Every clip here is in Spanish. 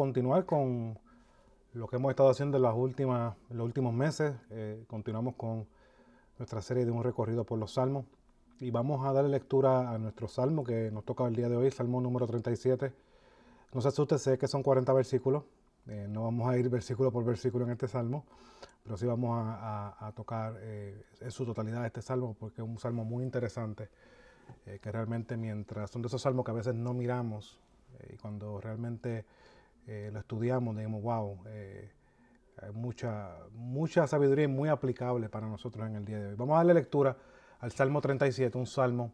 A continuar con lo que hemos estado haciendo en, las últimas, los últimos meses. Eh, continuamos con nuestra serie de un recorrido por los salmos. Y vamos a darle lectura a nuestro salmo que nos toca el día de hoy, salmo número 37. No se asuste, sé que son 40 versículos. Eh, no vamos a ir versículo por versículo en este salmo, pero sí vamos a, tocar eh, en su totalidad este salmo porque es un salmo muy interesante. que realmente mientras son de esos salmos que a veces no miramos y cuando realmente eh, lo estudiamos, digamos, wow, eh, hay mucha, mucha sabiduría muy aplicable para nosotros en el día de hoy. Vamos a darle lectura al Salmo 37, un salmo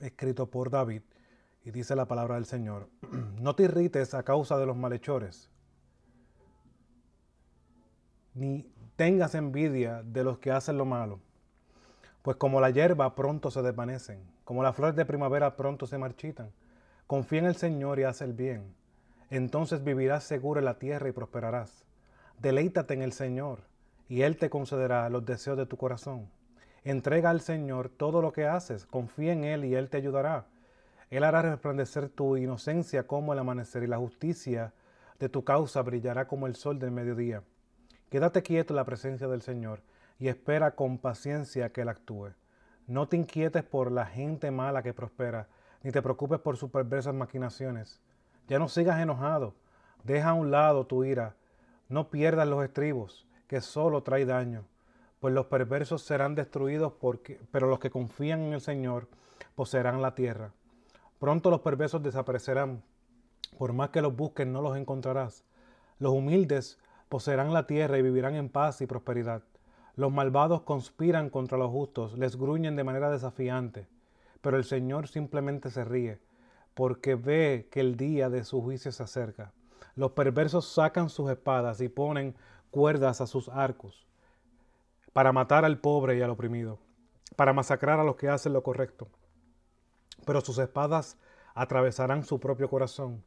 escrito por David, y dice la palabra del Señor, no te irrites a causa de los malhechores, ni tengas envidia de los que hacen lo malo, pues como la hierba pronto se desvanecen, como las flores de primavera pronto se marchitan. Confía en el Señor y haz el bien. Entonces vivirás seguro en la tierra y prosperarás. Deleítate en el Señor y Él te concederá los deseos de tu corazón. Entrega al Señor todo lo que haces, confía en Él y Él te ayudará. Él hará resplandecer tu inocencia como el amanecer y la justicia de tu causa brillará como el sol del mediodía. Quédate quieto en la presencia del Señor y espera con paciencia que Él actúe. No te inquietes por la gente mala que prospera, ni te preocupes por sus perversas maquinaciones. Ya no sigas enojado, deja a un lado tu ira, no pierdas los estribos, que solo trae daño, pues los perversos serán destruidos, pero los que confían en el Señor poseerán la tierra. Pronto los perversos desaparecerán, por más que los busquen no los encontrarás. Los humildes poseerán la tierra y vivirán en paz y prosperidad. Los malvados conspiran contra los justos, les gruñen de manera desafiante pero el Señor simplemente se ríe, porque ve que el día de su juicio se acerca. Los perversos sacan sus espadas y ponen cuerdas a sus arcos, para matar al pobre y al oprimido, para masacrar a los que hacen lo correcto. Pero sus espadas atravesarán su propio corazón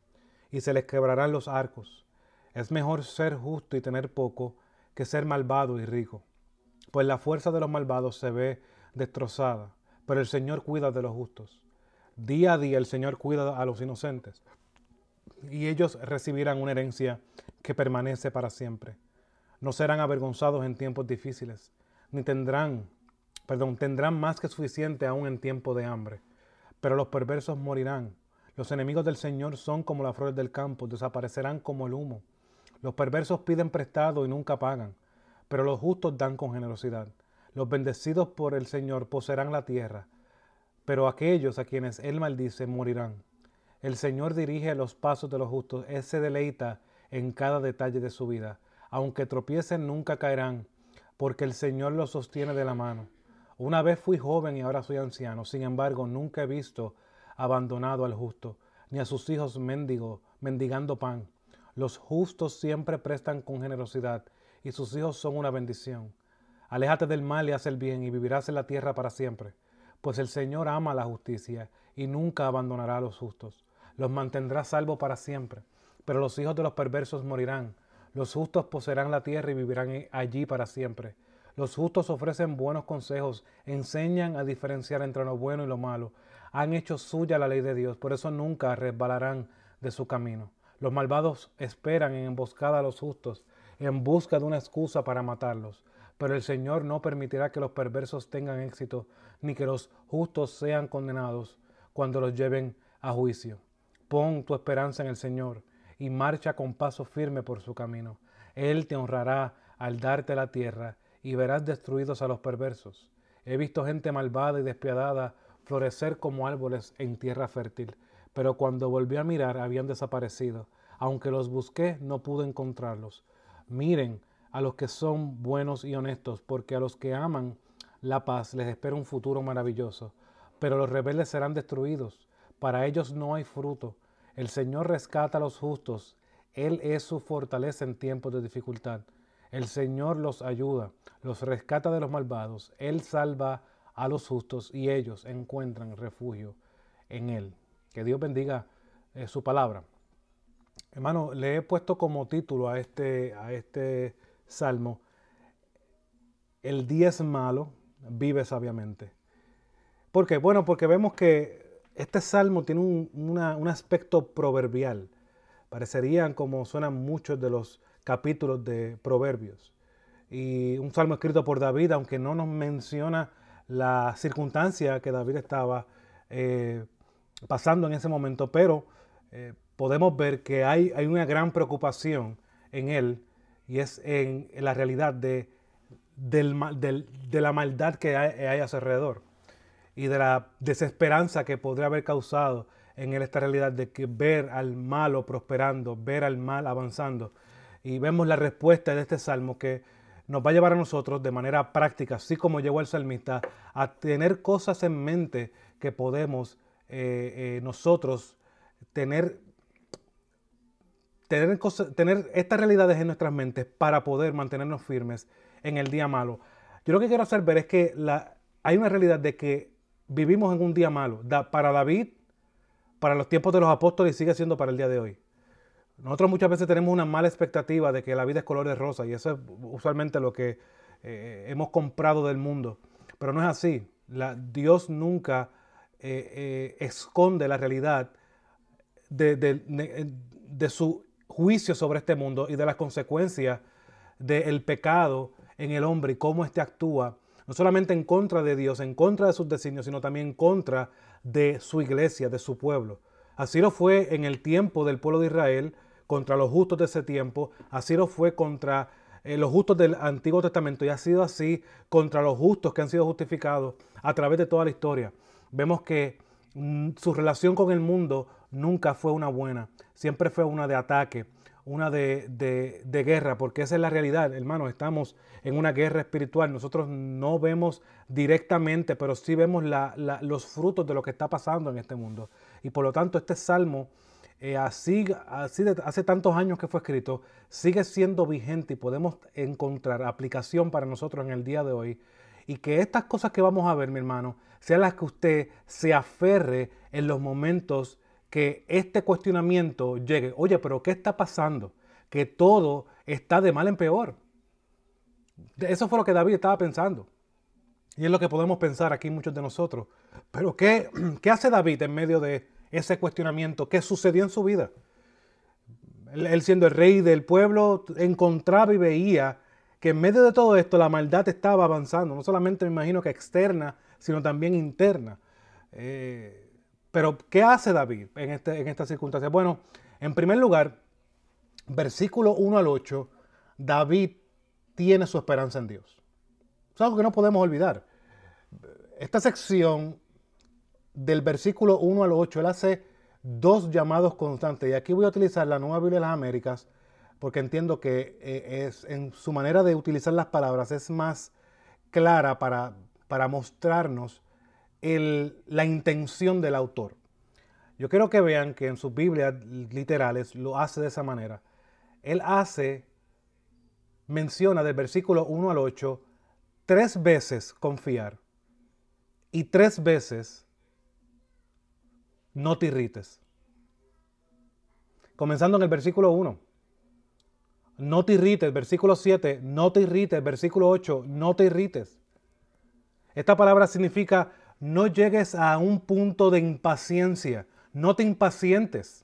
y se les quebrarán los arcos. Es mejor ser justo y tener poco que ser malvado y rico, pues la fuerza de los malvados se ve destrozada pero el Señor cuida de los justos. Día a día el Señor cuida a los inocentes y ellos recibirán una herencia que permanece para siempre. No serán avergonzados en tiempos difíciles, ni tendrán, perdón, tendrán más que suficiente aún en tiempo de hambre. Pero los perversos morirán. Los enemigos del Señor son como las flores del campo, desaparecerán como el humo. Los perversos piden prestado y nunca pagan, pero los justos dan con generosidad. Los bendecidos por el Señor poseerán la tierra, pero aquellos a quienes Él maldice morirán. El Señor dirige los pasos de los justos, Él se deleita en cada detalle de su vida. Aunque tropiecen, nunca caerán, porque el Señor los sostiene de la mano. Una vez fui joven y ahora soy anciano, sin embargo, nunca he visto abandonado al justo, ni a sus hijos mendigo, mendigando pan. Los justos siempre prestan con generosidad, y sus hijos son una bendición. Aléjate del mal y haz el bien y vivirás en la tierra para siempre. Pues el Señor ama la justicia y nunca abandonará a los justos. Los mantendrá salvo para siempre. Pero los hijos de los perversos morirán. Los justos poseerán la tierra y vivirán allí para siempre. Los justos ofrecen buenos consejos, enseñan a diferenciar entre lo bueno y lo malo. Han hecho suya la ley de Dios, por eso nunca resbalarán de su camino. Los malvados esperan en emboscada a los justos, en busca de una excusa para matarlos. Pero el Señor no permitirá que los perversos tengan éxito, ni que los justos sean condenados cuando los lleven a juicio. Pon tu esperanza en el Señor y marcha con paso firme por su camino. Él te honrará al darte la tierra y verás destruidos a los perversos. He visto gente malvada y despiadada florecer como árboles en tierra fértil, pero cuando volví a mirar habían desaparecido. Aunque los busqué, no pude encontrarlos. Miren, a los que son buenos y honestos, porque a los que aman la paz les espera un futuro maravilloso. Pero los rebeldes serán destruidos, para ellos no hay fruto. El Señor rescata a los justos, Él es su fortaleza en tiempos de dificultad. El Señor los ayuda, los rescata de los malvados, Él salva a los justos y ellos encuentran refugio en Él. Que Dios bendiga eh, su palabra. Hermano, le he puesto como título a este, a este salmo, el día es malo, vive sabiamente. ¿Por qué? Bueno, porque vemos que este salmo tiene un, aspecto proverbial. Parecerían como suenan muchos de los capítulos de Proverbios. Y un salmo escrito por David, aunque no nos menciona la circunstancia que David estaba eh, pasando en ese momento, pero eh, podemos ver que hay, hay, una gran preocupación en él y es en, la realidad de, del, de la maldad que hay, a su alrededor y de la desesperanza que podría haber causado en él esta realidad de que ver al malo prosperando, ver al mal avanzando. Y vemos la respuesta de este salmo que nos va a llevar a nosotros de manera práctica, así como llegó el salmista, a tener cosas en mente que podemos eh, eh, nosotros tener, tener, tener estas realidades en nuestras mentes para poder mantenernos firmes en el día malo. Yo lo que quiero hacer ver es que hay una realidad de que vivimos en un día malo. para David, para los tiempos de los apóstoles sigue siendo para el día de hoy. Nosotros muchas veces tenemos una mala expectativa de que la vida es color de rosa y eso es usualmente lo que eh, hemos comprado del mundo. Pero no es así. Dios nunca eh, eh, esconde la realidad de, de, su juicio sobre este mundo y de las consecuencias del pecado en el hombre y cómo éste actúa, no solamente en contra de Dios, en contra de sus designios, sino también en contra de su iglesia, de su pueblo. Así lo fue en el tiempo del pueblo de Israel, contra los justos de ese tiempo, así lo fue contra eh, los justos del Antiguo Testamento y ha sido así contra los justos que han sido justificados a través de toda la historia. Vemos que su relación con el mundo nunca fue una buena, siempre fue una de ataque, una de, de, guerra, porque esa es la realidad, hermanos, estamos en una guerra espiritual, nosotros no vemos directamente, pero sí vemos los frutos de lo que está pasando en este mundo. Y por lo tanto, este salmo eh, así, así hace tantos años que fue escrito, sigue siendo vigente y podemos encontrar aplicación para nosotros en el día de hoy. Y que estas cosas que vamos a ver, mi hermano, sean las que usted se aferre en los momentos que este cuestionamiento llegue. Oye, pero ¿qué está pasando? Que todo está de mal en peor. Eso fue lo que David estaba pensando. Y es lo que podemos pensar aquí muchos de nosotros. Pero ¿qué, qué hace David en medio de ese cuestionamiento, qué sucedió en su vida. Él, siendo el rey del pueblo, encontraba y veía que en medio de todo esto la maldad estaba avanzando, no solamente me imagino que externa, sino también interna. Eh, pero, ¿qué hace David en, este, en estas circunstancias? Bueno, en primer lugar, versículo 1 al 8, David tiene su esperanza en Dios. Es algo que no podemos olvidar. Esta sección del versículo 1 al 8, él hace dos llamados constantes. Y aquí voy a utilizar la nueva Biblia de las Américas, porque entiendo que eh, es, en su manera de utilizar las palabras es más clara para, para mostrarnos la intención del autor. Yo quiero que vean que en sus Biblias literales lo hace de esa manera. Él hace, menciona del versículo 1 al 8, tres veces confiar y tres veces no te irrites. Comenzando en el versículo 1. No te irrites, versículo 7, no te irrites, versículo 8, no te irrites. Esta palabra significa no llegues a un punto de impaciencia, no te impacientes,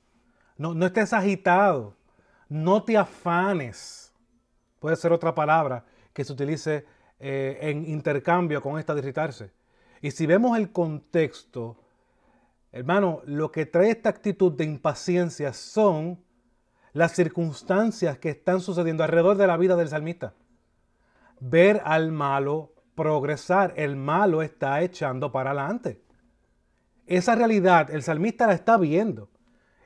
no, no estés agitado, no te afanes. Puede ser otra palabra que se utilice eh, en intercambio con esta de irritarse. Y si vemos el contexto, Hermano, lo que trae esta actitud de impaciencia son las circunstancias que están sucediendo alrededor de la vida del salmista. Ver al malo progresar, el malo está echando para adelante. Esa realidad el salmista la está viendo.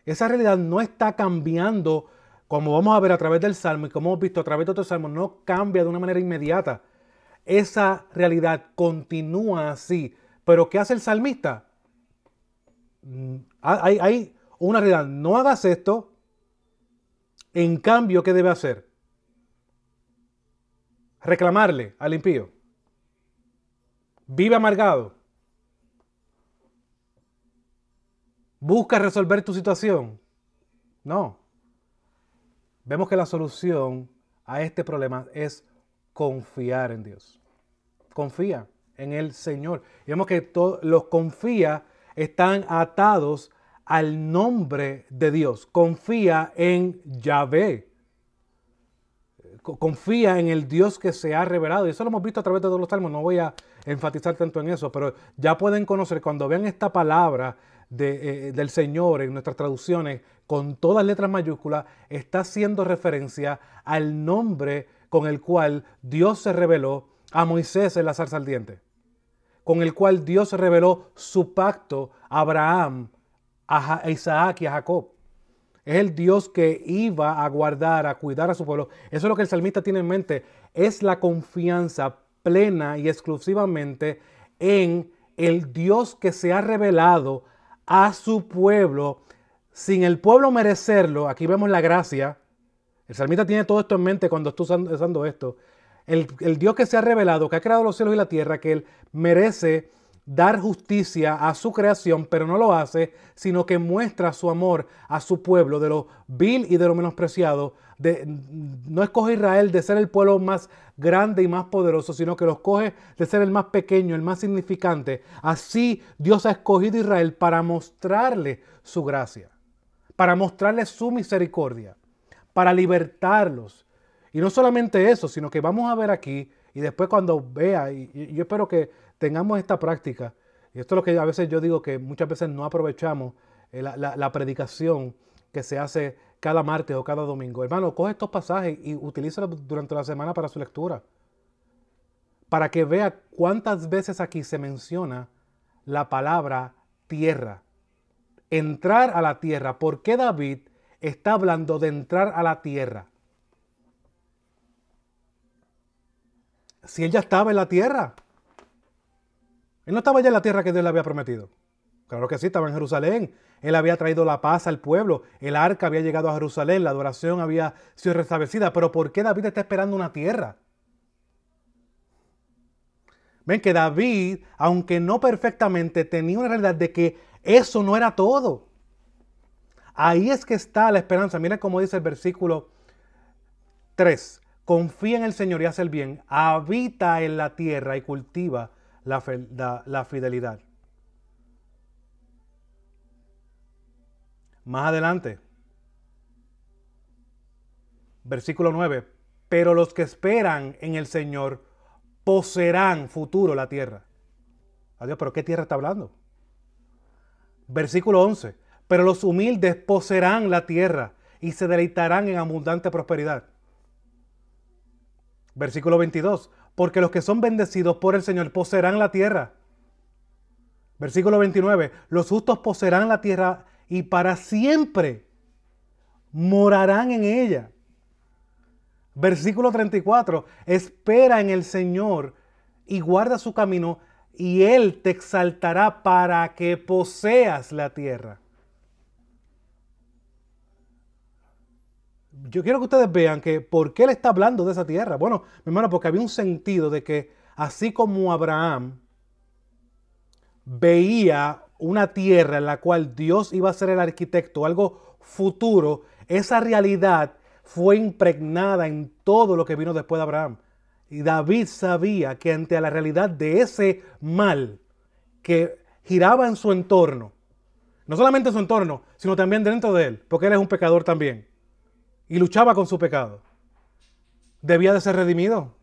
Esa realidad no está cambiando, como vamos a ver a través del salmo y como hemos visto a través de otros salmos, no cambia de una manera inmediata. Esa realidad continúa así. Pero ¿qué hace el salmista? Mm, hay, hay una realidad. No hagas esto. En cambio, ¿qué debe hacer? Reclamarle al impío. Vive amargado. Busca resolver tu situación. No. Vemos que la solución a este problema es confiar en Dios. Confía en el Señor. vemos que los confía están atados al nombre de Dios, confía en Yahvé, confía en el Dios que se ha revelado. Y eso lo hemos visto a través de todos los salmos, no voy a enfatizar tanto en eso, pero ya pueden conocer cuando vean esta palabra eh, del Señor en nuestras traducciones con todas letras mayúsculas, está haciendo referencia al nombre con el cual Dios se reveló a Moisés en la zarza ardiente, con el cual Dios reveló su pacto a Abraham, a Isaac y a Jacob. Es el Dios que iba a guardar, a cuidar a su pueblo. Eso es lo que el salmista tiene en mente. Es la confianza plena y exclusivamente en el Dios que se ha revelado a su pueblo sin el pueblo merecerlo. Aquí vemos la gracia. El salmista tiene todo esto en mente cuando está usando esto. El, el Dios que se ha revelado, que ha creado los cielos y la tierra, que él merece dar justicia a su creación, pero no lo hace, sino que muestra su amor a su pueblo, de lo vil y de lo menospreciado. De, no escoge Israel de ser el pueblo más grande y más poderoso, sino que lo escoge de ser el más pequeño, el más significante. Así Dios ha escogido a Israel para mostrarle su gracia, para mostrarle su misericordia, para libertarlos. Y no solamente eso, sino que vamos a ver aquí, y después cuando vea, y yo espero que tengamos esta práctica, y esto es lo que a veces yo digo que muchas veces no aprovechamos eh, la, predicación que se hace cada martes o cada domingo. Hermano, coge estos pasajes y utilízalos durante la semana para su lectura. Para que vea cuántas veces aquí se menciona la palabra tierra. Entrar a la tierra. ¿Por qué David está hablando de entrar a la tierra? Si él ya estaba en la tierra. Él no estaba ya en la tierra que Dios le había prometido. Claro que sí, estaba en Jerusalén. Él había traído la paz al pueblo. El arca había llegado a Jerusalén. La adoración había sido restablecida. Pero ¿por qué David está esperando una tierra? Ven que David, aunque no perfectamente, tenía una realidad de que eso no era todo. Ahí es que está la esperanza. Miren cómo dice el versículo 3. Confía en el Señor y hace el bien. Habita en la tierra y cultiva la, fidelidad. Más adelante, versículo 9, pero los que esperan en el Señor poseerán futuro la tierra. Adiós, pero ¿qué tierra está hablando? Versículo 11, pero los humildes poseerán la tierra y se deleitarán en abundante prosperidad. Versículo 22, porque los que son bendecidos por el Señor poseerán la tierra. Versículo 29, los justos poseerán la tierra y para siempre morarán en ella. Versículo 34, espera en el Señor y guarda su camino y Él te exaltará para que poseas la tierra. Yo quiero que ustedes vean que por qué él está hablando de esa tierra. Bueno, mi hermano, porque había un sentido de que así como Abraham veía una tierra en la cual Dios iba a ser el arquitecto, algo futuro, esa realidad fue impregnada en todo lo que vino después de Abraham. Y David sabía que ante la realidad de ese mal que giraba en su entorno, no solamente en su entorno, sino también dentro de él, porque él es un pecador también y luchaba con su pecado, debía de ser redimido.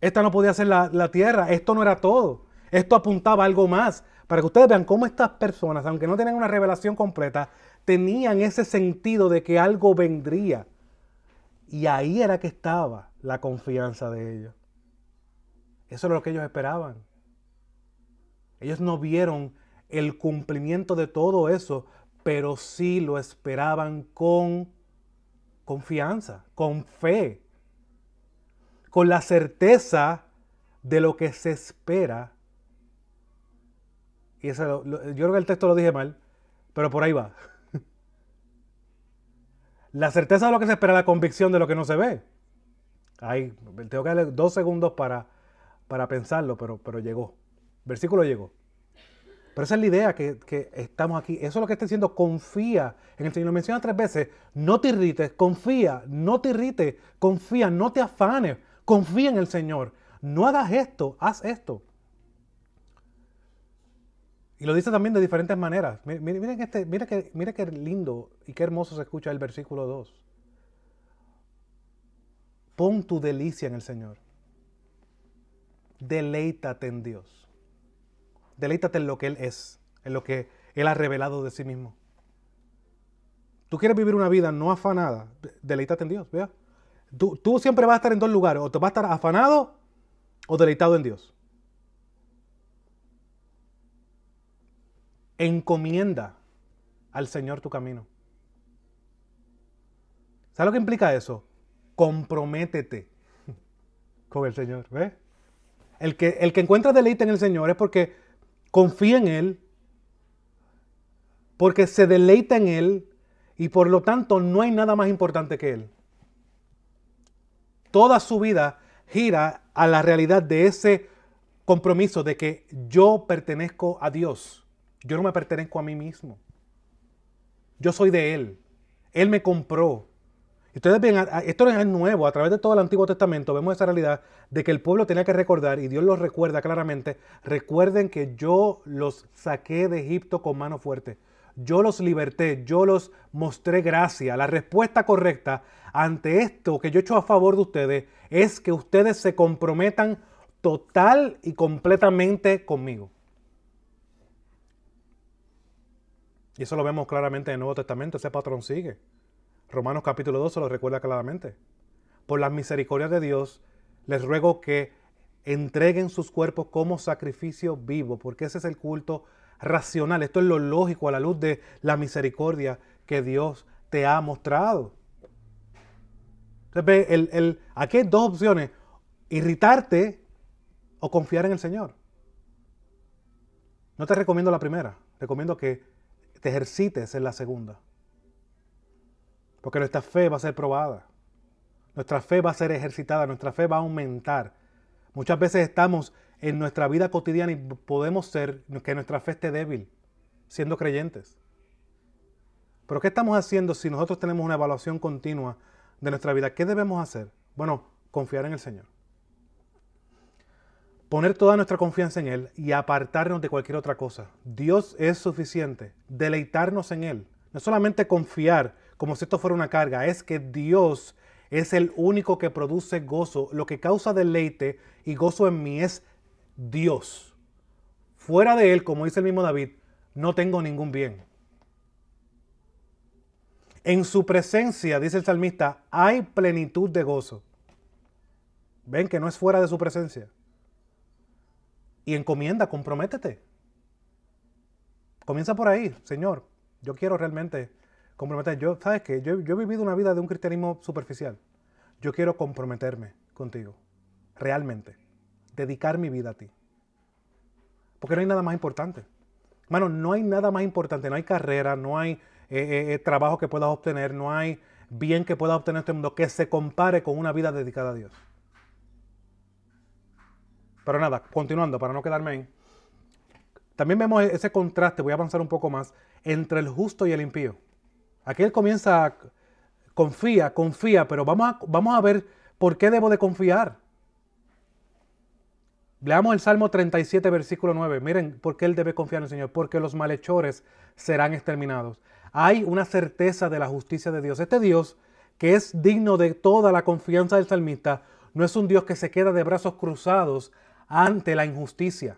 Esta no podía ser la, tierra, esto no era todo. Esto apuntaba a algo más. Para que ustedes vean cómo estas personas, aunque no tenían una revelación completa, tenían ese sentido de que algo vendría. Y ahí era que estaba la confianza de ellos. Eso era lo que ellos esperaban. Ellos no vieron el cumplimiento de todo eso, pero sí lo esperaban con confianza, con fe, con la certeza de lo que se espera. Y eso, yo creo que el texto lo dije mal, pero por ahí va. La certeza de lo que se espera, la convicción de lo que no se ve. Ahí, tengo que darle dos segundos para, para pensarlo, pero, pero llegó. Versículo llegó. Pero esa es la idea que, estamos aquí. Eso es lo que está diciendo. Confía en el Señor. Lo menciona tres veces. No te irrites. Confía. No te irrites. Confía. No te afanes. Confía en el Señor. No hagas esto. Haz esto. Y lo dice también de diferentes maneras. Miren, este, mira, que, mira qué lindo y qué hermoso se escucha el versículo 2. Pon tu delicia en el Señor. Deleítate en Dios. Deleítate en lo que Él es, en lo que Él ha revelado de sí mismo. Tú quieres vivir una vida no afanada, deleítate en Dios. Tú, tú siempre vas a estar en dos lugares, o te vas a estar afanado o deleitado en Dios. encomienda al Señor tu camino. ¿Sabes lo que implica eso? Comprométete con el Señor. El que, el que encuentra deleite en el Señor es porque confía en Él, porque se deleita en Él y por lo tanto no hay nada más importante que Él. Toda su vida gira a la realidad de ese compromiso de que yo pertenezco a Dios. Yo no me pertenezco a mí mismo. Yo soy de Él. Él me compró. Ustedes ven, esto es nuevo, a través de todo el Antiguo Testamento vemos esa realidad de que el pueblo tenía que recordar, y Dios lo recuerda claramente, recuerden que yo los saqué de Egipto con mano fuerte. Yo los liberté, yo los mostré gracia. La respuesta correcta ante esto que yo he hecho a favor de ustedes es que ustedes se comprometan total y completamente conmigo. Y eso lo vemos claramente en el Nuevo Testamento, ese patrón sigue. Romanos capítulo 2 se lo recuerda claramente. Por las misericordias de Dios, les ruego que entreguen sus cuerpos como sacrificio vivo, porque ese es el culto racional. Esto es lo lógico a la luz de la misericordia que Dios te ha mostrado. Entonces, el, el, aquí hay dos opciones, irritarte o confiar en el Señor. No te recomiendo la primera, recomiendo que te ejercites en la segunda. Porque nuestra fe va a ser probada. Nuestra fe va a ser ejercitada, nuestra fe va a aumentar. Muchas veces estamos en nuestra vida cotidiana y podemos ser que nuestra fe esté débil, siendo creyentes. Pero ¿qué estamos haciendo si nosotros tenemos una evaluación continua de nuestra vida? ¿Qué debemos hacer? Bueno, confiar en el Señor poner toda nuestra confianza en Él y apartarnos de cualquier otra cosa. Dios es suficiente, deleitarnos en Él. No solamente confiar como si esto fuera una carga, es que Dios es el único que produce gozo. Lo que causa deleite y gozo en mí es Dios. Fuera de Él, como dice el mismo David, no tengo ningún bien. En su presencia, dice el salmista, hay plenitud de gozo. Ven que no es fuera de su presencia y encomienda, comprométete. Comienza por ahí, Señor. Yo quiero realmente comprometer. Yo, ¿sabes qué? Yo, he vivido una vida de un cristianismo superficial. Yo quiero comprometerme contigo, realmente. Dedicar mi vida a ti. Porque no hay nada más importante. Hermano, no hay nada más importante. No hay carrera, no hay eh, eh, eh, trabajo que puedas obtener, no hay bien que puedas obtener en este mundo que se compare con una vida dedicada a Dios. Pero nada, continuando, para no quedarme ahí. También vemos ese contraste, voy a avanzar un poco más, entre el justo y el impío. Aquí él comienza, confía, confía, pero vamos a, vamos a ver por qué debo de confiar. Leamos el Salmo 37, versículo 9. Miren por qué él debe confiar en el Señor. Porque los malhechores serán exterminados. Hay una certeza de la justicia de Dios. Este Dios, que es digno de toda la confianza del salmista, no es un Dios que se queda de brazos cruzados ante la injusticia.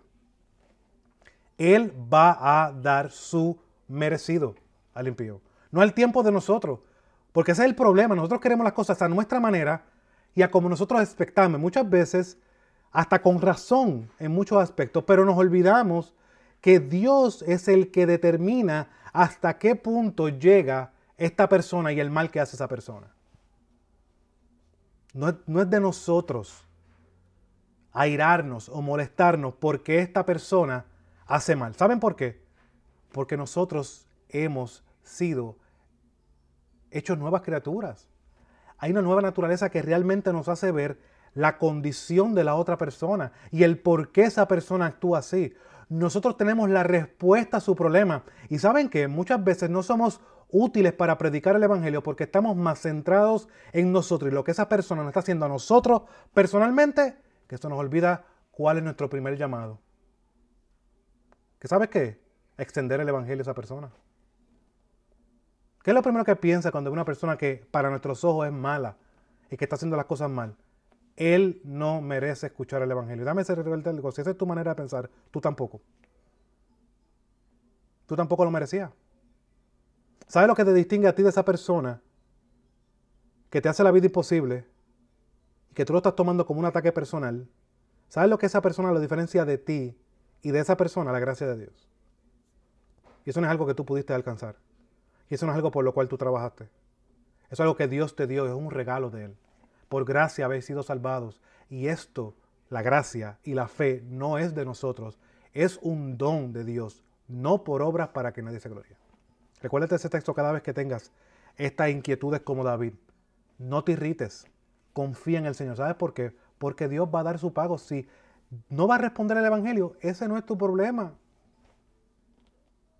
Él va a dar su merecido al impío. No al tiempo de nosotros. Porque ese es el problema. Nosotros queremos las cosas a nuestra manera y a como nosotros expectamos. Muchas veces, hasta con razón en muchos aspectos, pero nos olvidamos que Dios es el que determina hasta qué punto llega esta persona y el mal que hace esa persona. No es, no es de nosotros airarnos o molestarnos porque esta persona hace mal. ¿Saben por qué? Porque nosotros hemos sido hechos nuevas criaturas. Hay una nueva naturaleza que realmente nos hace ver la condición de la otra persona y el por qué esa persona actúa así. Nosotros tenemos la respuesta a su problema. Y saben que muchas veces no somos útiles para predicar el Evangelio porque estamos más centrados en nosotros y lo que esa persona nos está haciendo a nosotros personalmente que esto nos olvida cuál es nuestro primer llamado. ¿Que sabes qué? extender el Evangelio a esa persona? ¿Qué es lo primero que piensa cuando una persona que para nuestros ojos es mala y que está haciendo las cosas mal? Él no merece escuchar el Evangelio. Dame ese algo. Si esa es tu manera de pensar, tú tampoco. Tú tampoco lo merecías. ¿Sabes lo que te distingue a ti de esa persona que te hace la vida imposible y que tú lo estás tomando como un ataque personal? ¿Sabes lo que esa persona lo diferencia de ti y de esa persona? La gracia de Dios. Y eso no es algo que tú pudiste alcanzar. Y eso no es algo por lo cual tú trabajaste. Eso es algo que Dios te dio, es un regalo de Él. Por gracia habéis sido salvados. Y esto, la gracia y la fe, no es de nosotros, es un don de Dios, no por obras para que nadie se glorie. Recuérdate ese texto cada vez que tengas estas inquietudes como David. No te irrites, confía en el Señor. ¿Sabes por qué? Porque Dios va a dar su pago. Si no va a responder el Evangelio, ese no es tu problema.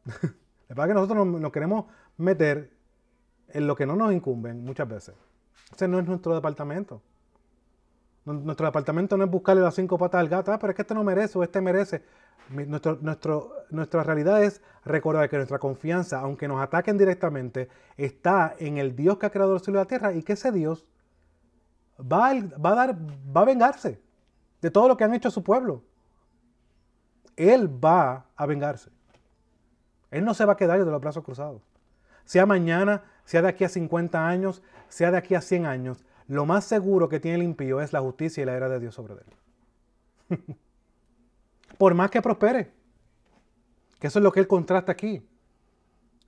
Es verdad que nosotros nos, queremos meter en lo que no nos incumben muchas veces. Ese no es nuestro departamento. Nuestro departamento no es buscarle las cinco patas al gato, ah, pero es que este no merece o este merece. Nuestro, nuestro, nuestra realidad es recordar que nuestra confianza, aunque nos ataquen directamente, está en el Dios que ha creado el cielo y la tierra y que ese Dios va va a, dar, va a vengarse de todo lo que han hecho a su pueblo. Él va a vengarse. Él no se va a quedar de los brazos cruzados. Sea mañana, sea de aquí a 50 años, sea de aquí a 100 años, lo más seguro que tiene el impío es la justicia y la era de Dios sobre él. Por más que prospere. Que eso es lo que él contrasta aquí.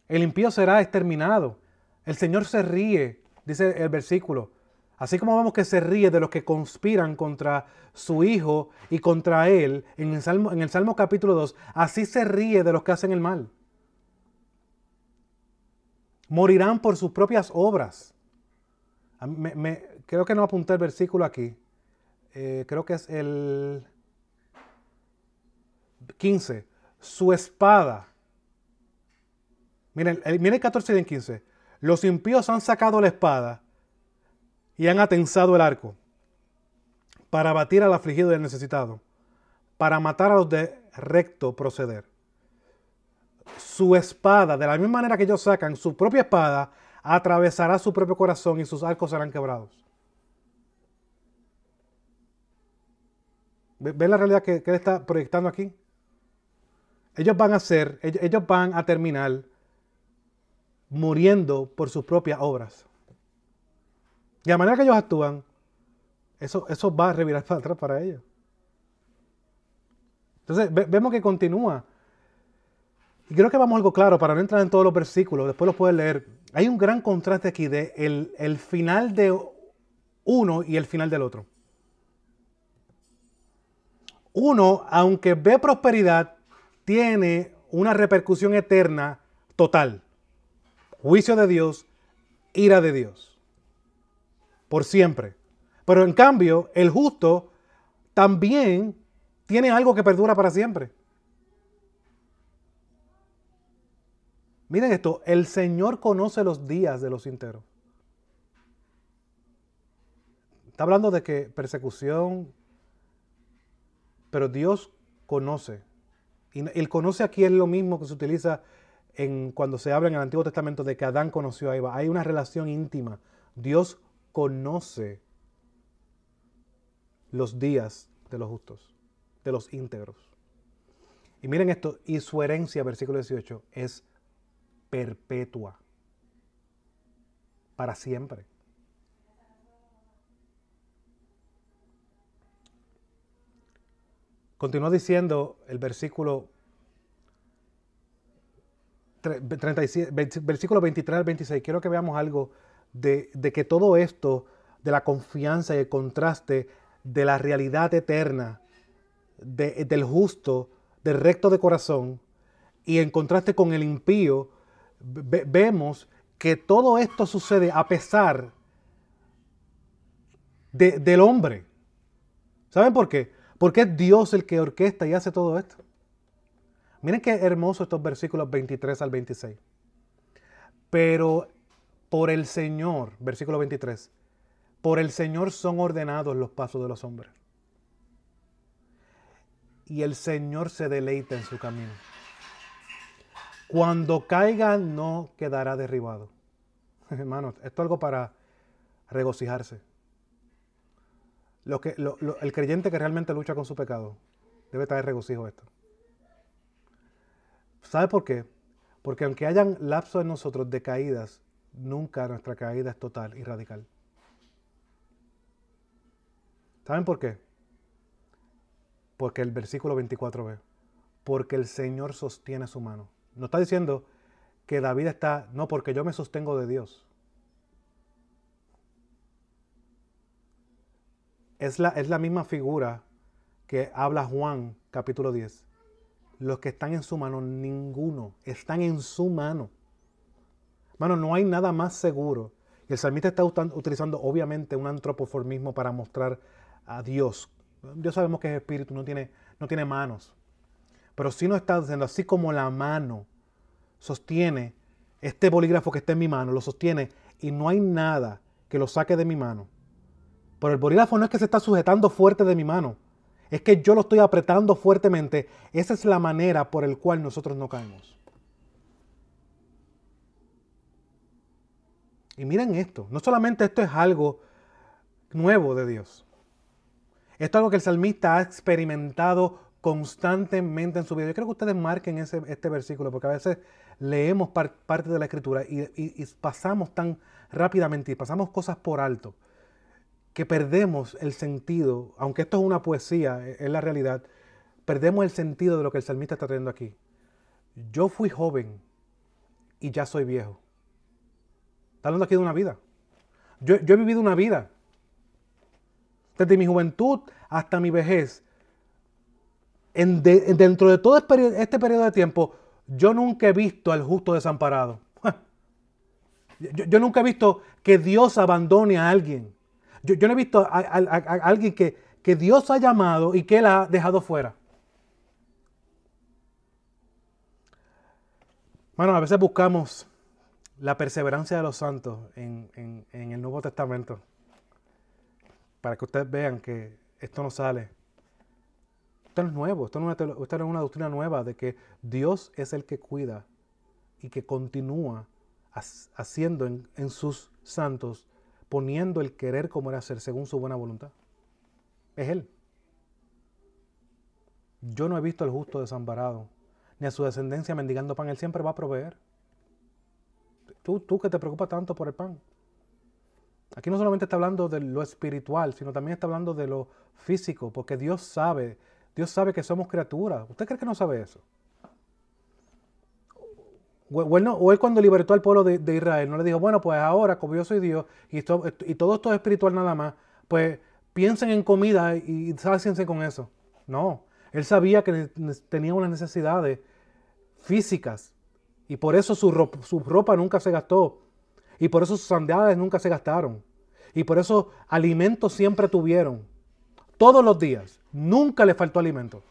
El impío será exterminado. El Señor se ríe, dice el versículo. Así como vemos que se ríe de los que conspiran contra su hijo y contra él en el Salmo, en el Salmo capítulo 2, así se ríe de los que hacen el mal morirán por sus propias obras. creo que no apunté el versículo aquí. Eh, creo que es el 15. Su espada. Miren, el, miren el 14 y el 15. Los impíos han sacado la espada y han atensado el arco para batir al afligido y al necesitado, para matar a los de recto proceder su espada, de la misma manera que ellos sacan su propia espada, atravesará su propio corazón y sus arcos serán quebrados. ¿Ven la realidad que, él está proyectando aquí? Ellos van a ser, ellos, van a terminar muriendo por sus propias obras. Y la manera que ellos actúan, eso, eso va a revirar para atrás para ellos. Entonces vemos que continúa y creo que vamos a algo claro para no entrar en todos los versículos, después los puedes leer. Hay un gran contraste aquí de el, final de uno y el final del otro. Uno, aunque ve prosperidad, tiene una repercusión eterna total. Juicio de Dios, ira de Dios. Por siempre. Pero en cambio, el justo también tiene algo que perdura para siempre. Miren esto, el Señor conoce los días de los íntegros. Está hablando de que persecución, pero Dios conoce. Y el conoce aquí es lo mismo que se utiliza en, cuando se habla en el Antiguo Testamento de que Adán conoció a Eva. Hay una relación íntima. Dios conoce los días de los justos, de los íntegros. Y miren esto, y su herencia, versículo 18, es perpetua, para siempre. Continúa diciendo el versículo 37, versículo 23 al 26. Quiero que veamos algo de, que todo esto, de la confianza y el contraste de la realidad eterna, del justo, del recto de corazón, y en contraste con el impío, vemos que todo esto sucede a pesar del hombre. ¿Saben por qué? Porque es Dios el que orquesta y hace todo esto. Miren qué hermoso estos versículos 23 al 26. Pero por el Señor, versículo 23, por el Señor son ordenados los pasos de los hombres. Y el Señor se deleita en su camino. Cuando caiga no quedará derribado. Hermanos, esto es algo para regocijarse. Lo que, el creyente que realmente lucha con su pecado debe traer regocijo esto. ¿Sabe por qué? Porque aunque hayan lapsos en nosotros de caídas, nunca nuestra caída es total y radical. ¿Saben por qué? Porque el versículo 24b, porque el Señor sostiene su mano. No está diciendo que David está, no, porque yo me sostengo de Dios. Es la, es la misma figura que habla Juan capítulo 10. Los que están en su mano, ninguno, están en su mano. Mano, no hay nada más seguro. Y el salmista está utilizando obviamente un antropoformismo para mostrar a Dios. Dios sabemos que es espíritu, no tiene, no tiene manos. Pero sí nos está diciendo, así como la mano sostiene este bolígrafo que está en mi mano, lo sostiene y no hay nada que lo saque de mi mano. Pero el bolígrafo no es que se está sujetando fuerte de mi mano, es que yo lo estoy apretando fuertemente. Esa es la manera por la cual nosotros no caemos. Y miren esto, no solamente esto es algo nuevo de Dios. Esto es algo que el salmista ha experimentado constantemente en su vida. Yo creo que ustedes marquen ese, este versículo, porque a veces leemos parte de la escritura y, pasamos tan rápidamente y pasamos cosas por alto que perdemos el sentido, aunque esto es una poesía, e, es la realidad, perdemos el sentido de lo que el salmista está trayendo aquí. Yo fui joven y ya soy viejo. Está hablando aquí de una vida. Yo, yo he vivido una vida desde mi juventud hasta mi vejez, en dentro de todo este, periodo de tiempo, yo nunca he visto al justo desamparado. Yo, nunca he visto que Dios abandone a alguien. Yo, no he visto a, alguien que, que Dios ha llamado y que Él ha dejado fuera. Bueno, a veces buscamos la perseverancia de los santos en, en el Nuevo Testamento para que ustedes vean que esto no sale. Esto es nuevo, esto es, una, doctrina nueva de que Dios es el que cuida y que continúa haciendo en, en sus santos, poniendo el querer como era hacer según su buena voluntad. Es Él. Yo no he visto al justo desamparado, ni a su descendencia mendigando pan. Él siempre va a proveer. Tú, tú que te preocupas tanto por el pan, Aquí no solamente está hablando de lo espiritual, sino también está hablando de lo físico, porque Dios sabe, Dios sabe que somos criaturas. ¿Usted cree que no sabe eso? O, él cuando libertó al pueblo de, Israel, no le dijo, bueno, pues ahora, como yo soy Dios y, todo esto es espiritual nada más, pues piensen en comida y, sáciense con eso. No, él sabía que tenía unas necesidades físicas y por eso su ropa nunca se gastó y por eso sus sandalias nunca se gastaron. Y por eso alimentos siempre tuvieron. Todos los días. Nunca le faltó alimento.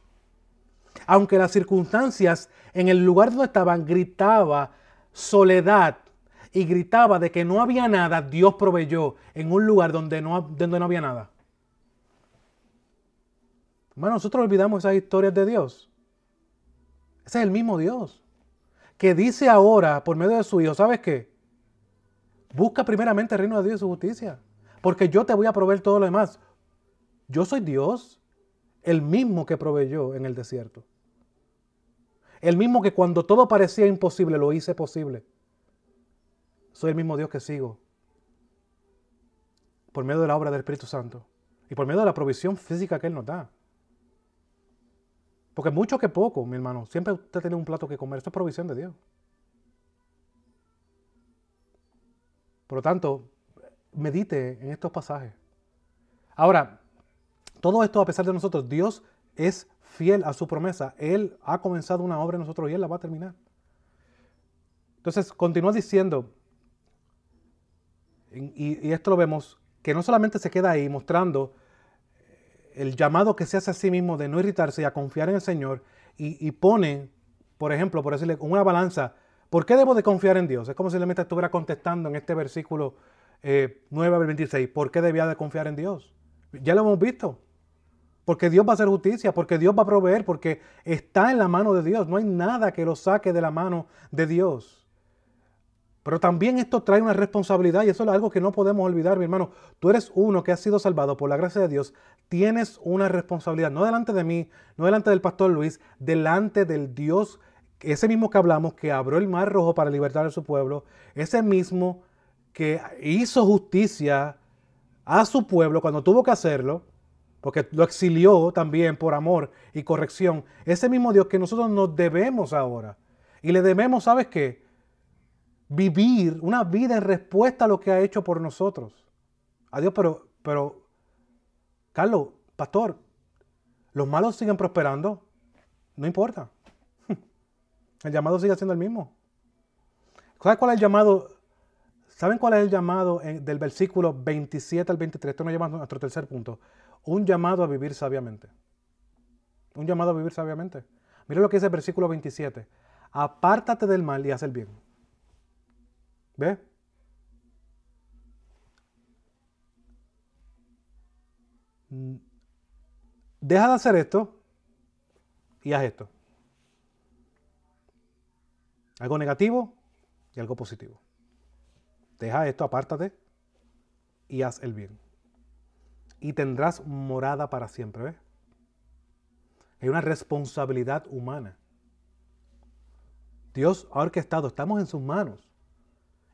Aunque las circunstancias en el lugar donde estaban gritaba soledad y gritaba de que no había nada, Dios proveyó en un lugar donde no, donde no había nada. Bueno, nosotros olvidamos esas historias de Dios. Ese es el mismo Dios que dice ahora por medio de su Hijo, ¿sabes qué? Busca primeramente el reino de Dios y su justicia, porque yo te voy a proveer todo lo demás. Yo soy Dios, el mismo que proveyó en el desierto. El mismo que cuando todo parecía imposible lo hice posible. Soy el mismo Dios que sigo. Por medio de la obra del Espíritu Santo. Y por medio de la provisión física que Él nos da. Porque mucho que poco, mi hermano, siempre usted tiene un plato que comer. Esto es provisión de Dios. Por lo tanto, medite en estos pasajes. Ahora, todo esto a pesar de nosotros, Dios es fiel a su promesa. Él ha comenzado una obra en nosotros y Él la va a terminar. Entonces, continúa diciendo, y, esto lo vemos, que no solamente se queda ahí mostrando el llamado que se hace a sí mismo de no irritarse y a confiar en el Señor, y, pone, por ejemplo, por decirle, una balanza ¿Por qué debo de confiar en Dios? Es como si le estuviera contestando en este versículo eh, 9 al 26. ¿Por qué debía de confiar en Dios? Ya lo hemos visto. Porque Dios va a hacer justicia, porque Dios va a proveer, porque está en la mano de Dios. No hay nada que lo saque de la mano de Dios. Pero también esto trae una responsabilidad y eso es algo que no podemos olvidar, mi hermano. Tú eres uno que ha sido salvado por la gracia de Dios. Tienes una responsabilidad, no delante de mí, no delante del pastor Luis, delante del Dios, ese mismo que hablamos, que abrió el mar rojo para libertar a su pueblo, ese mismo que hizo justicia a su pueblo cuando tuvo que hacerlo, porque lo exilió también por amor y corrección. Ese mismo Dios que nosotros nos debemos ahora. Y le debemos, ¿sabes qué? vivir una vida en respuesta a lo que ha hecho por nosotros. Adiós, pero, pero, Carlos, pastor, los malos siguen prosperando. No importa. El llamado sigue siendo el mismo. ¿Sabes cuál es el llamado? ¿Saben cuál es el llamado del versículo 27 al 23? Esto nos lleva a nuestro tercer punto. Un llamado a vivir sabiamente. Un llamado a vivir sabiamente. Mira lo que dice el versículo 27. Apártate del mal y haz el bien. ¿Ve? Mm. Deja de hacer esto y haz esto. Algo negativo y algo positivo. Deja esto, apártate y haz el bien. Y tendrás morada para siempre. ¿ves? Hay una responsabilidad humana. Dios ha orquestado, estamos en sus manos.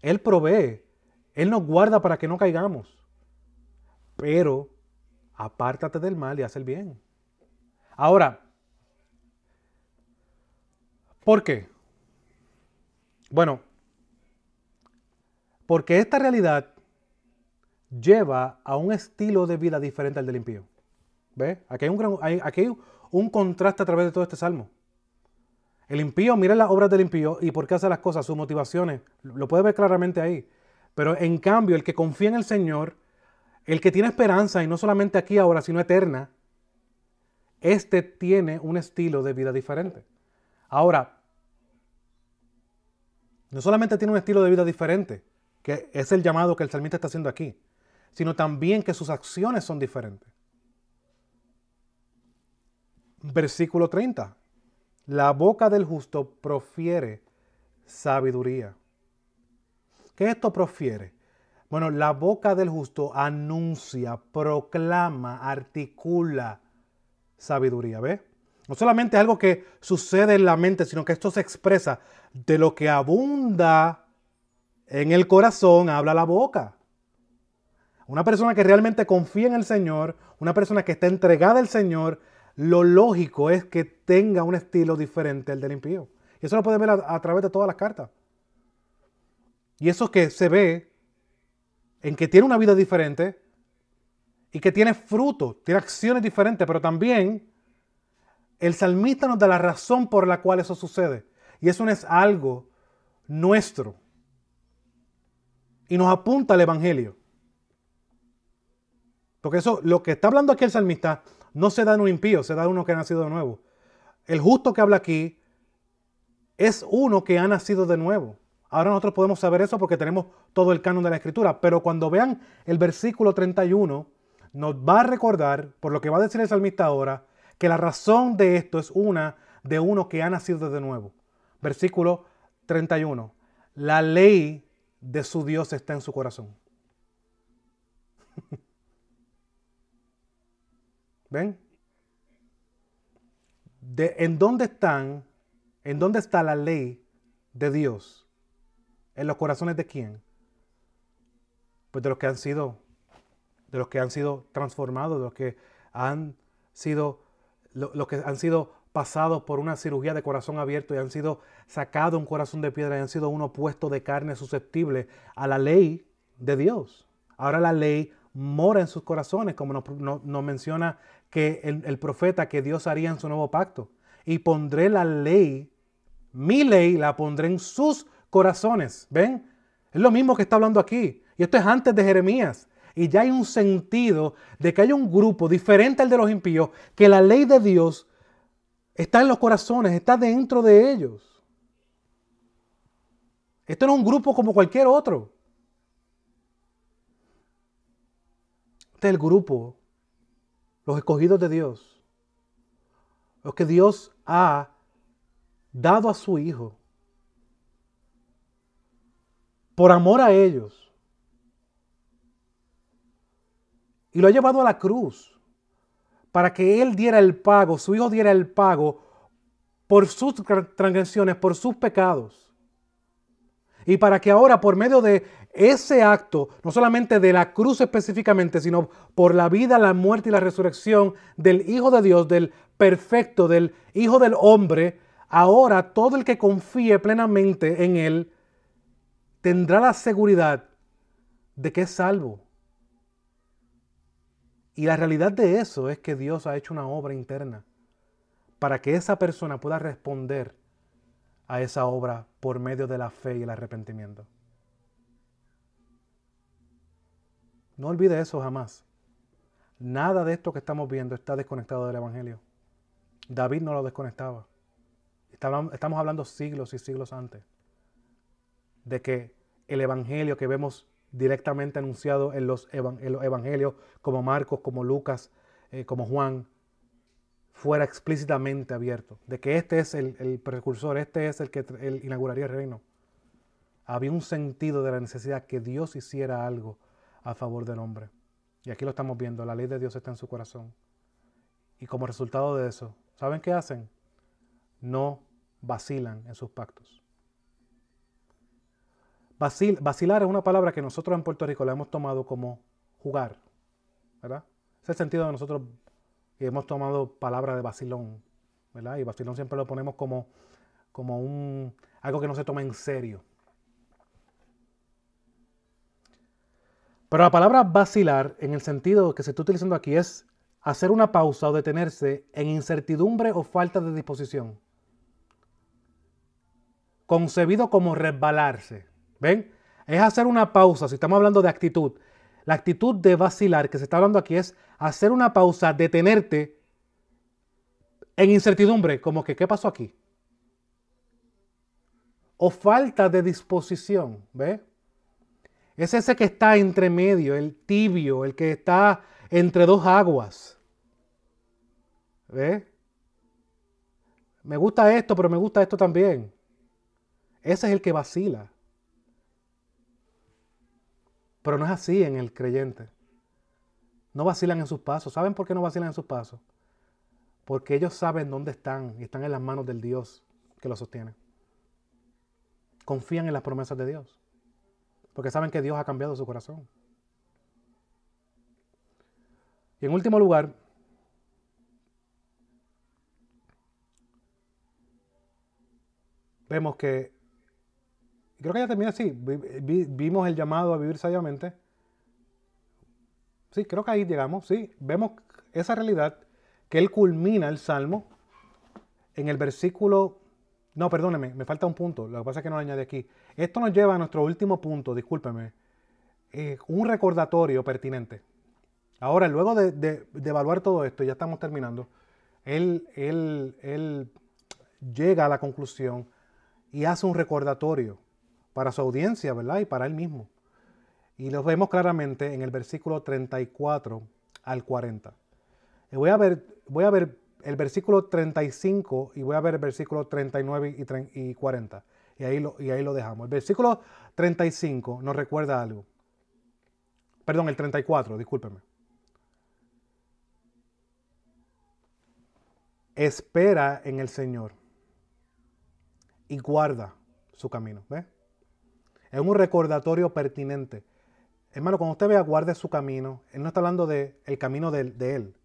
Él provee. Él nos guarda para que no caigamos. Pero apártate del mal y haz el bien. Ahora, ¿por qué? Bueno, porque esta realidad lleva a un estilo de vida diferente al del impío. ¿Ve? Aquí hay, un aquí hay un contraste a través de todo este salmo. El impío, mira las obras del impío y por qué hace las cosas, sus motivaciones, lo puede ver claramente ahí. Pero en cambio, el que confía en el Señor, el que tiene esperanza, y no solamente aquí ahora, sino eterna, este tiene un estilo de vida diferente. Ahora, no solamente tiene un estilo de vida diferente, que es el llamado que el salmista está haciendo aquí, sino también que sus acciones son diferentes. Versículo 30. La boca del justo profiere sabiduría. ¿Qué esto profiere? Bueno, la boca del justo anuncia, proclama, articula sabiduría, ¿ve? No solamente algo que sucede en la mente, sino que esto se expresa de lo que abunda en el corazón, habla la boca. Una persona que realmente confía en el Señor, una persona que está entregada al Señor, lo lógico es que tenga un estilo diferente al del impío. Y eso lo pueden ver a, través de todas las cartas. Y eso que se ve en que tiene una vida diferente y que tiene fruto, tiene acciones diferentes, pero también el salmista nos da la razón por la cual eso sucede. Y eso no es algo nuestro. Y nos apunta al Evangelio. Porque eso, lo que está hablando aquí el salmista, no se da en un impío, se da en uno que ha nacido de nuevo. El justo que habla aquí es uno que ha nacido de nuevo. Ahora nosotros podemos saber eso porque tenemos todo el canon de la escritura, pero cuando vean el versículo 31, nos va a recordar, por lo que va a decir el salmista ahora, que la razón de esto es una de uno que ha nacido de nuevo. Versículo 31. La ley de su Dios está en su corazón. ¿Ven? ¿En dónde están? ¿En dónde está la ley de Dios? ¿En los corazones de quién? Pues de los que han sido, de los que han sido transformados, de los que han sido, los que han sido pasados por una cirugía de corazón abierto y han sido sacados un corazón de piedra y han sido uno puesto de carne susceptible a la ley de Dios. Ahora la ley mora en sus corazones, como nos, menciona que el, profeta que Dios haría en su nuevo pacto. Y pondré la ley, mi ley la pondré en sus corazones. ¿Ven? Es lo mismo que está hablando aquí. Y esto es antes de Jeremías. Y ya hay un sentido de que hay un grupo diferente al de los impíos, que la ley de Dios está en los corazones, está dentro de ellos. Esto no es un grupo como cualquier otro. Este es el grupo los escogidos de Dios, los que Dios ha dado a su Hijo, por amor a ellos, y lo ha llevado a la cruz para que Él diera el pago, su Hijo diera el pago por sus transgresiones, por sus pecados. Y para que ahora por medio de ese acto, no solamente de la cruz específicamente, sino por la vida, la muerte y la resurrección del Hijo de Dios, del perfecto, del Hijo del hombre, ahora todo el que confíe plenamente en Él tendrá la seguridad de que es salvo. Y la realidad de eso es que Dios ha hecho una obra interna para que esa persona pueda responder a esa obra por medio de la fe y el arrepentimiento. No olvide eso jamás. Nada de esto que estamos viendo está desconectado del Evangelio. David no lo desconectaba. Estamos hablando siglos y siglos antes de que el Evangelio que vemos directamente anunciado en los, evangelios como Marcos, como Lucas, eh, como Juan, fuera explícitamente abierto, de que este es el, precursor, este es el que inauguraría el reino. Había un sentido de la necesidad que Dios hiciera algo a favor del hombre. Y aquí lo estamos viendo, la ley de Dios está en su corazón. Y como resultado de eso, ¿saben qué hacen? No vacilan en sus pactos vacilar es una palabra que nosotros en Puerto Rico la hemos tomado como jugar, ¿verdad? Es el sentido de nosotros y hemos tomado palabra de vacilón, ¿verdad? Y vacilón siempre lo ponemos como, como un, algo que no se toma en serio. Pero la palabra vacilar, en el sentido que se está utilizando aquí, es hacer una pausa o detenerse en incertidumbre o falta de disposición. Concebido como resbalarse. ¿Ven? Es hacer una pausa, si estamos hablando de actitud. La actitud de vacilar que se está hablando aquí es hacer una pausa, detenerte en incertidumbre, como que ¿qué pasó aquí? O falta de disposición, ¿ve? Es ese que está entre medio, el tibio, el que está entre dos aguas. ¿Ve? Me gusta esto, pero me gusta esto también. Ese es el que vacila. Pero no es así en el creyente. No vacilan en sus pasos. ¿Saben por qué no vacilan en sus pasos? Porque ellos saben dónde están y están en las manos del Dios que los sostiene. Confían en las promesas de Dios. Porque saben que Dios ha cambiado su corazón. Y en último lugar, vemos que creo que ya termina así. vimos el llamado a vivir sabiamente. Sí, creo que ahí llegamos. Sí, vemos esa realidad que él culmina el salmo en el versículo. No, perdóneme, me falta un punto. Lo que pasa es que no lo añade aquí. Esto nos lleva a nuestro último punto, discúlpeme. Eh, un recordatorio pertinente. Ahora, luego de, evaluar todo esto, ya estamos terminando, él, él, él llega a la conclusión y hace un recordatorio para su audiencia, ¿verdad? Y para él mismo. Y lo vemos claramente en el versículo 34 al 40. Y voy a ver, voy a ver el versículo 35 y voy a ver el versículo 39 y, 40. Y ahí, lo, y ahí lo dejamos. El versículo 35 nos recuerda algo. Perdón, el 34, discúlpeme. Espera en el Señor y guarda su camino. ¿Ves? Es un recordatorio pertinente. Hermano, cuando usted vea guarde su camino, Él no está hablando del camino de, de, Él.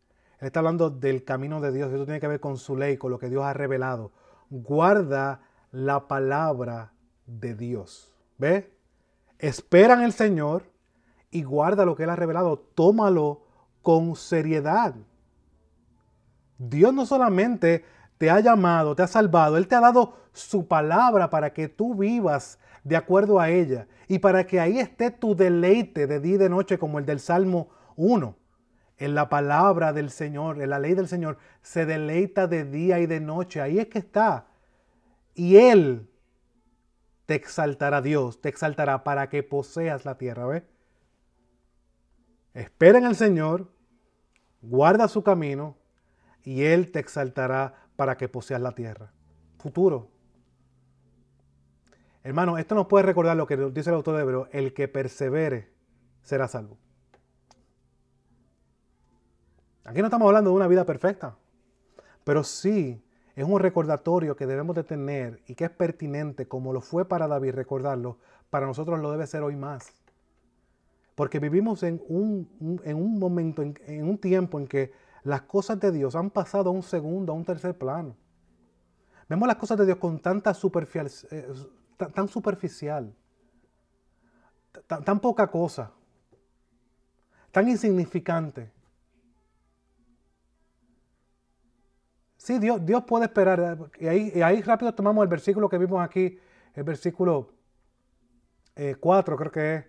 Él está hablando del camino de Dios. Eso tiene que ver con su ley, con lo que Dios ha revelado. Guarda la palabra de Dios. ¿Ve? Espera en el Señor y guarda lo que Él ha revelado. Tómalo con seriedad. Dios no solamente te ha llamado, te ha salvado, Él te ha dado su palabra para que tú vivas de acuerdo a ella y para que ahí esté tu deleite de día y de noche como el del Salmo 1. En la palabra del Señor, en la ley del Señor, se deleita de día y de noche. Ahí es que está. Y Él te exaltará, Dios te exaltará para que poseas la tierra. ¿Ves? Espera en el Señor, guarda su camino y Él te exaltará para que poseas la tierra. Futuro. Hermano, esto nos puede recordar lo que dice el autor de Hebreo, el que persevere será salvo. Aquí no estamos hablando de una vida perfecta, pero sí es un recordatorio que debemos de tener y que es pertinente, como lo fue para David recordarlo, para nosotros lo debe ser hoy más. Porque vivimos en un, en un momento, en, un tiempo en que las cosas de Dios han pasado a un segundo, a un tercer plano. Vemos las cosas de Dios con tanta superficial, tan, superficial, tan poca cosa, tan insignificante. Sí, Dios, Dios puede esperar. Y ahí, rápido tomamos el versículo que vimos aquí, el versículo 4 eh, creo que es.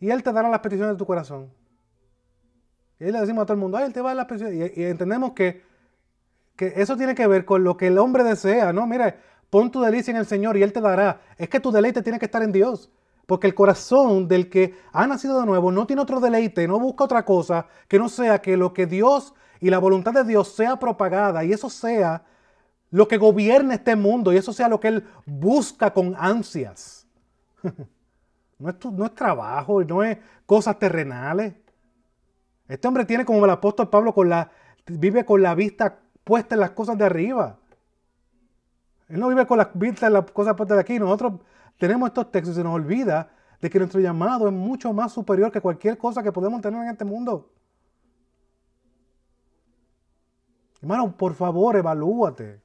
Y Él te dará las peticiones de tu corazón. Y ahí le decimos a todo el mundo, ay, Él te va a dar las peticiones. Y, entendemos que, que, eso tiene que ver con lo que el hombre desea, ¿no? Mira, pon tu delicia en el Señor y Él te dará. Es que tu deleite tiene que estar en Dios. Porque el corazón del que ha nacido de nuevo no tiene otro deleite, no busca otra cosa que no sea que lo que Dios y la voluntad de Dios sea propagada y eso sea lo que gobierne este mundo y eso sea lo que Él busca con ansias. no, es, no es trabajo, no es cosas terrenales. Este hombre tiene como el apóstol Pablo vive con la vista puesta en las cosas de arriba. Él no vive con la vista en las cosas puestas de aquí. Nosotros tenemos estos textos y se nos olvida de que nuestro llamado es mucho más superior que cualquier cosa que podemos tener en este mundo. Hermano, por favor, evalúate.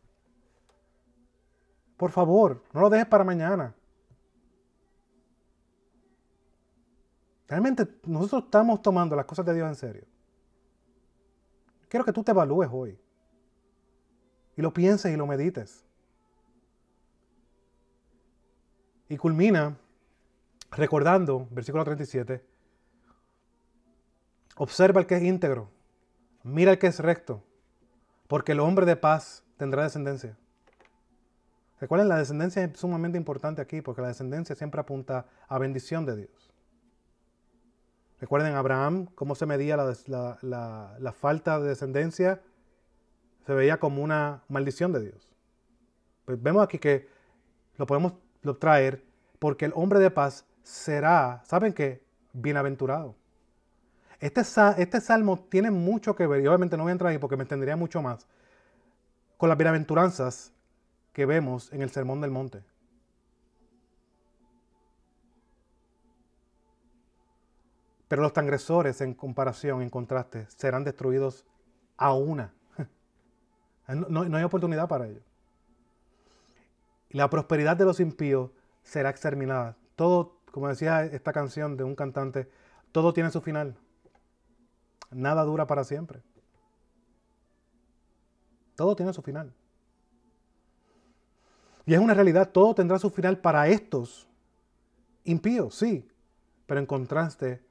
Por favor, no lo dejes para mañana. Realmente nosotros estamos tomando las cosas de Dios en serio. Quiero que tú te evalúes hoy. Y lo pienses y lo medites. Y culmina recordando, versículo 37, observa el que es íntegro, mira el que es recto, porque el hombre de paz tendrá descendencia. Recuerden, la descendencia es sumamente importante aquí, porque la descendencia siempre apunta a bendición de Dios. Recuerden Abraham, cómo se medía la, falta de descendencia, se veía como una maldición de Dios. Pues vemos aquí que lo podemos traer porque el hombre de paz será, ¿saben qué? Bienaventurado. Este, este, salmo tiene mucho que ver, y obviamente no voy a entrar ahí porque me entendería mucho más, con las bienaventuranzas que vemos en el Sermón del Monte. Pero los transgresores, en comparación, en contraste, serán destruidos a una. No, no hay oportunidad para ellos. La prosperidad de los impíos será exterminada. Todo, como decía esta canción de un cantante, todo tiene su final. Nada dura para siempre. Todo tiene su final. Y es una realidad, todo tendrá su final para estos impíos, sí, pero en contraste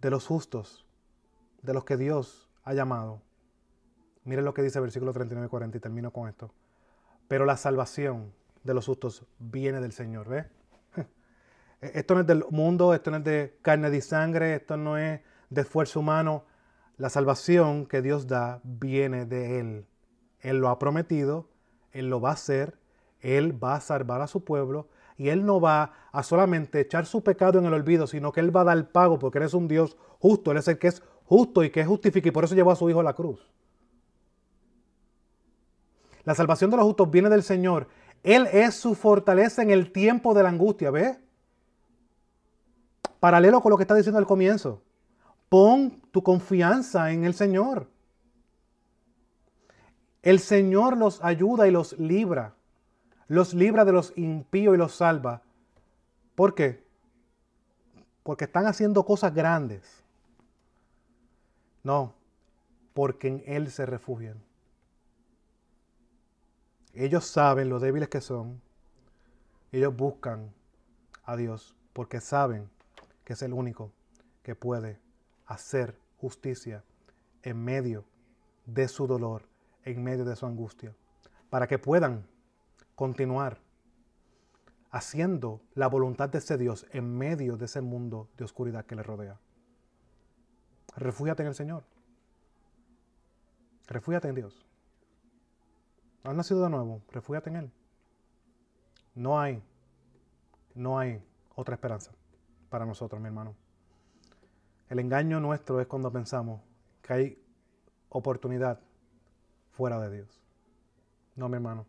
de los justos, de los que Dios ha llamado. Miren lo que dice el versículo 39 y 40 y termino con esto. Pero la salvación de los justos viene del Señor, ¿ves? Esto no es del mundo, esto no es de carne y sangre, esto no es de esfuerzo humano. La salvación que Dios da viene de Él. Él lo ha prometido, Él lo va a hacer, Él va a salvar a su pueblo y Él no va a solamente echar su pecado en el olvido, sino que Él va a dar pago porque Él es un Dios justo, Él es el que es justo y que justifica y por eso llevó a su Hijo a la cruz. La salvación de los justos viene del Señor. Él es su fortaleza en el tiempo de la angustia, ¿ves? Paralelo con lo que está diciendo al comienzo. Pon tu confianza en el Señor. El Señor los ayuda y los libra. Los libra de los impíos y los salva. ¿Por qué? Porque están haciendo cosas grandes. No, porque en Él se refugian. Ellos saben lo débiles que son. Ellos buscan a Dios porque saben que es el único que puede hacer justicia en medio de su dolor, en medio de su angustia, para que puedan continuar haciendo la voluntad de ese Dios en medio de ese mundo de oscuridad que le rodea. refúgiate en el Señor. Refúgiate en Dios. Has nacido de nuevo, refúgiate en Él. No hay, no hay otra esperanza para nosotros, mi hermano. El engaño nuestro es cuando pensamos que hay oportunidad fuera de Dios. No, mi hermano.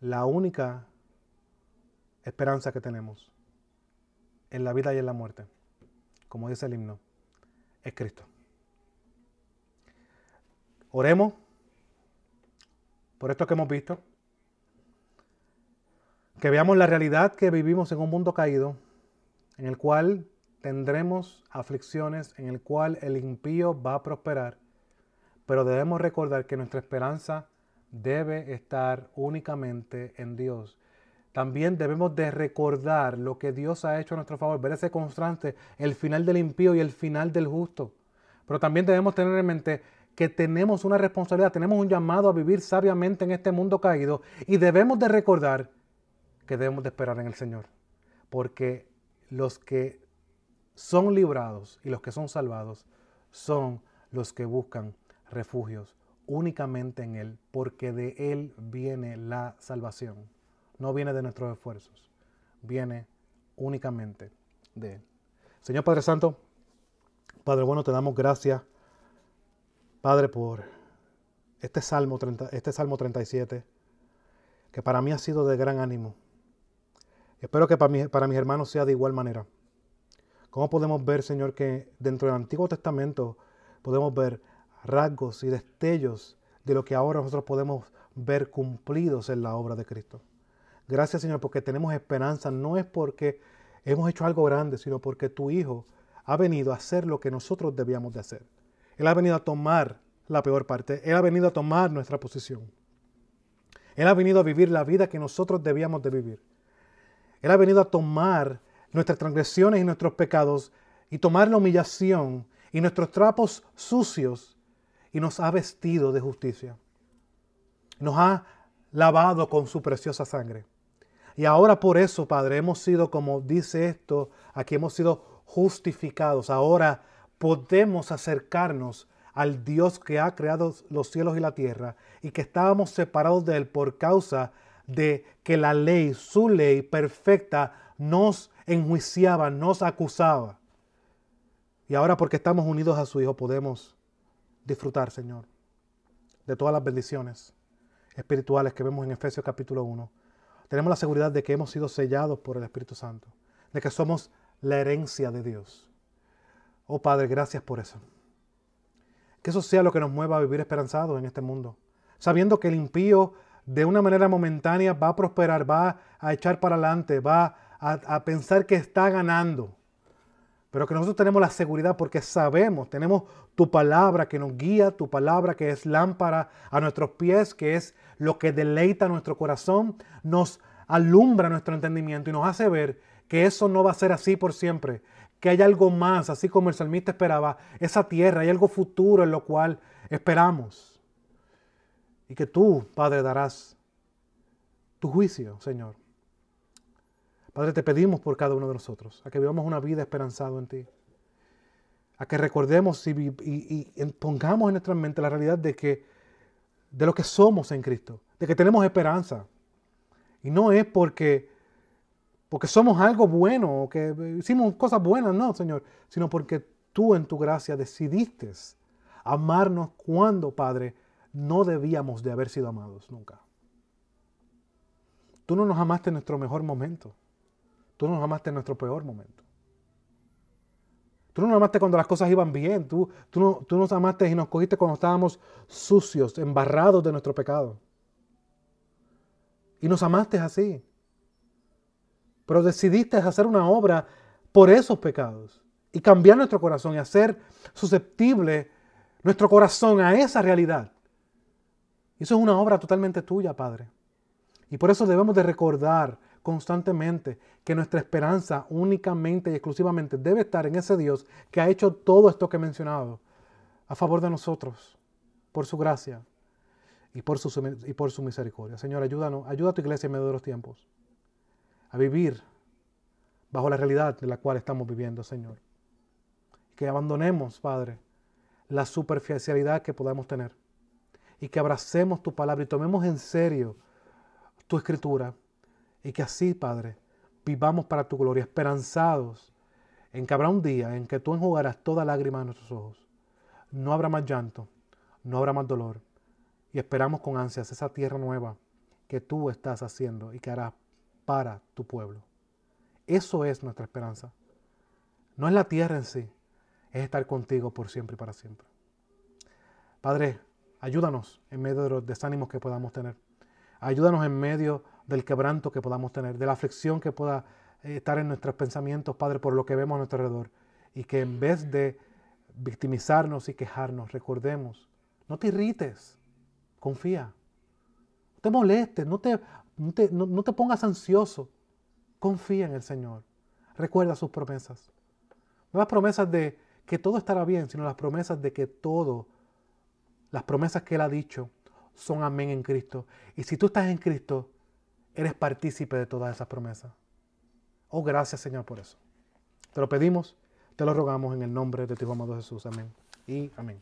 La única esperanza que tenemos en la vida y en la muerte, como dice el himno, es Cristo. Oremos por esto que hemos visto, que veamos la realidad que vivimos en un mundo caído, en el cual tendremos aflicciones, en el cual el impío va a prosperar, pero debemos recordar que nuestra esperanza debe estar únicamente en Dios. También debemos de recordar lo que Dios ha hecho a nuestro favor, ver ese constante, el final del impío y el final del justo. Pero también debemos tener en mente que tenemos una responsabilidad, tenemos un llamado a vivir sabiamente en este mundo caído y debemos de recordar que debemos de esperar en el Señor. Porque los que son librados y los que son salvados son los que buscan refugios únicamente en Él, porque de Él viene la salvación. No viene de nuestros esfuerzos, viene únicamente de Él. Señor Padre Santo, Padre bueno, te damos gracias Padre, por este Salmo, 30, este Salmo 37, que para mí ha sido de gran ánimo. Espero que para, para mis hermanos sea de igual manera. ¿Cómo podemos ver, Señor, que dentro del Antiguo Testamento podemos ver rasgos y destellos de lo que ahora nosotros podemos ver cumplidos en la obra de Cristo? Gracias, Señor, porque tenemos esperanza. No es porque hemos hecho algo grande, sino porque tu Hijo ha venido a hacer lo que nosotros debíamos de hacer. Él ha venido a tomar la peor parte. Él ha venido a tomar nuestra posición. Él ha venido a vivir la vida que nosotros debíamos de vivir. Él ha venido a tomar nuestras transgresiones y nuestros pecados y tomar la humillación y nuestros trapos sucios y nos ha vestido de justicia. Nos ha lavado con su preciosa sangre. Y ahora por eso, Padre, hemos sido, como dice esto, aquí hemos sido justificados. Ahora podemos acercarnos al Dios que ha creado los cielos y la tierra y que estábamos separados de Él por causa de que la ley, su ley perfecta, nos enjuiciaba, nos acusaba. Y ahora porque estamos unidos a su Hijo podemos disfrutar, Señor, de todas las bendiciones espirituales que vemos en Efesios capítulo 1. Tenemos la seguridad de que hemos sido sellados por el Espíritu Santo, de que somos la herencia de Dios. Oh Padre, gracias por eso. Que eso sea lo que nos mueva a vivir esperanzados en este mundo. Sabiendo que el impío de una manera momentánea va a prosperar, va a echar para adelante, va a, pensar que está ganando. Pero que nosotros tenemos la seguridad porque sabemos, tenemos tu palabra que nos guía, tu palabra que es lámpara a nuestros pies, que es lo que deleita nuestro corazón, nos alumbra nuestro entendimiento y nos hace ver que eso no va a ser así por siempre, que hay algo más, así como el salmista esperaba, esa tierra, hay algo futuro en lo cual esperamos. Y que tú, Padre, darás tu juicio, Señor. Padre, te pedimos por cada uno de nosotros, a que vivamos una vida esperanzada en ti. A que recordemos y, pongamos en nuestra mente la realidad de que de lo que somos en Cristo, de que tenemos esperanza. Y no es porque porque somos algo bueno o que hicimos cosas buenas, no, Señor, sino porque tú en tu gracia decidiste amarnos cuando, Padre, no debíamos de haber sido amados nunca. Tú no nos amaste en nuestro mejor momento. Tú no nos amaste en nuestro peor momento. Tú no nos amaste cuando las cosas iban bien. Tú, no, tú nos amaste y nos cogiste cuando estábamos sucios, embarrados de nuestro pecado. Y nos amaste así pero decidiste hacer una obra por esos pecados y cambiar nuestro corazón y hacer susceptible nuestro corazón a esa realidad. eso es una obra totalmente tuya, Padre. Y por eso debemos de recordar constantemente que nuestra esperanza únicamente y exclusivamente debe estar en ese Dios que ha hecho todo esto que he mencionado a favor de nosotros, por su gracia y por su, y por su misericordia. Señor, ayúdanos, ayuda a tu iglesia en medio de los tiempos a vivir bajo la realidad de la cual estamos viviendo, Señor. que abandonemos, Padre, la superficialidad que podamos tener y que abracemos tu palabra y tomemos en serio tu escritura y que así, Padre, vivamos para tu gloria, esperanzados en que habrá un día en que tú enjugarás toda lágrima de nuestros ojos. No habrá más llanto, no habrá más dolor y esperamos con ansias esa tierra nueva que tú estás haciendo y que harás para tu pueblo. Eso es nuestra esperanza. No es la tierra en sí, es estar contigo por siempre y para siempre. Padre, ayúdanos en medio de los desánimos que podamos tener. Ayúdanos en medio del quebranto que podamos tener, de la aflicción que pueda eh, estar en nuestros pensamientos, Padre, por lo que vemos a nuestro alrededor. Y que en vez de victimizarnos y quejarnos, recordemos, no te irrites, confía. No te molestes, no te, no te pongas ansioso. Confía en el Señor. Recuerda sus promesas. No las promesas de que todo estará bien, sino las promesas de que todo, las promesas que Él ha dicho, son amén en Cristo. Y si tú estás en Cristo, eres partícipe de todas esas promesas. Oh, gracias Señor por eso. Te lo pedimos, te lo rogamos en el nombre de tu amado Jesús. Amén. Y amén.